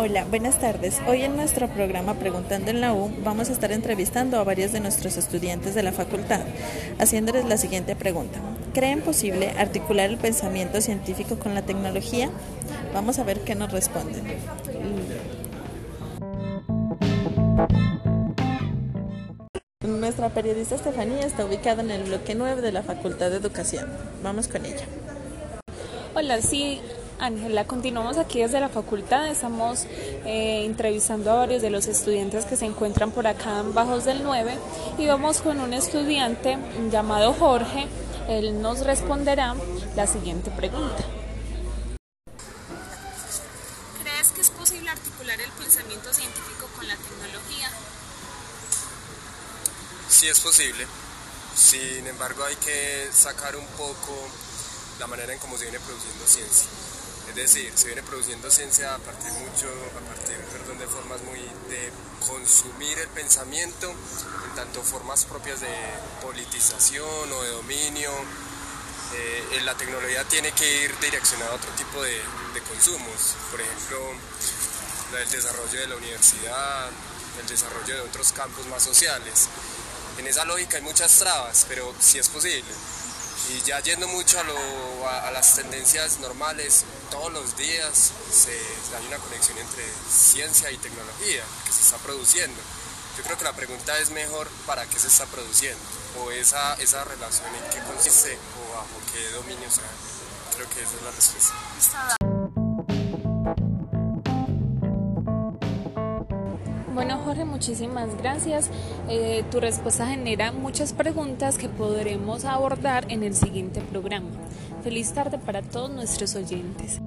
Hola, buenas tardes. Hoy en nuestro programa Preguntando en la U vamos a estar entrevistando a varios de nuestros estudiantes de la facultad, haciéndoles la siguiente pregunta. ¿Creen posible articular el pensamiento científico con la tecnología? Vamos a ver qué nos responden. Nuestra periodista Estefanía está ubicada en el bloque 9 de la Facultad de Educación. Vamos con ella. Hola, sí, Ángela, continuamos aquí desde la facultad, estamos eh, entrevistando a varios de los estudiantes que se encuentran por acá en Bajos del 9 y vamos con un estudiante llamado Jorge, él nos responderá la siguiente pregunta. ¿Crees que es posible articular el pensamiento científico con la tecnología? Sí es posible, sin embargo hay que sacar un poco la manera en cómo se viene produciendo ciencia. Es decir, se viene produciendo ciencia a partir mucho, a partir, de formas muy de consumir el pensamiento, en tanto formas propias de politización o de dominio. Eh, la tecnología tiene que ir direccionada a otro tipo de, de consumos, por ejemplo, el desarrollo de la universidad, el desarrollo de otros campos más sociales. En esa lógica hay muchas trabas, pero sí es posible. Y ya yendo mucho a, las tendencias normales, todos los días se, hay una conexión entre ciencia y tecnología que se está produciendo. Yo creo que la pregunta es mejor para qué se está produciendo o esa, esa relación en qué consiste o bajo qué dominio se Creo que esa es la respuesta. Bueno, Jorge, muchísimas gracias. Eh, tu respuesta genera muchas preguntas que podremos abordar en el siguiente programa. Feliz tarde para todos nuestros oyentes.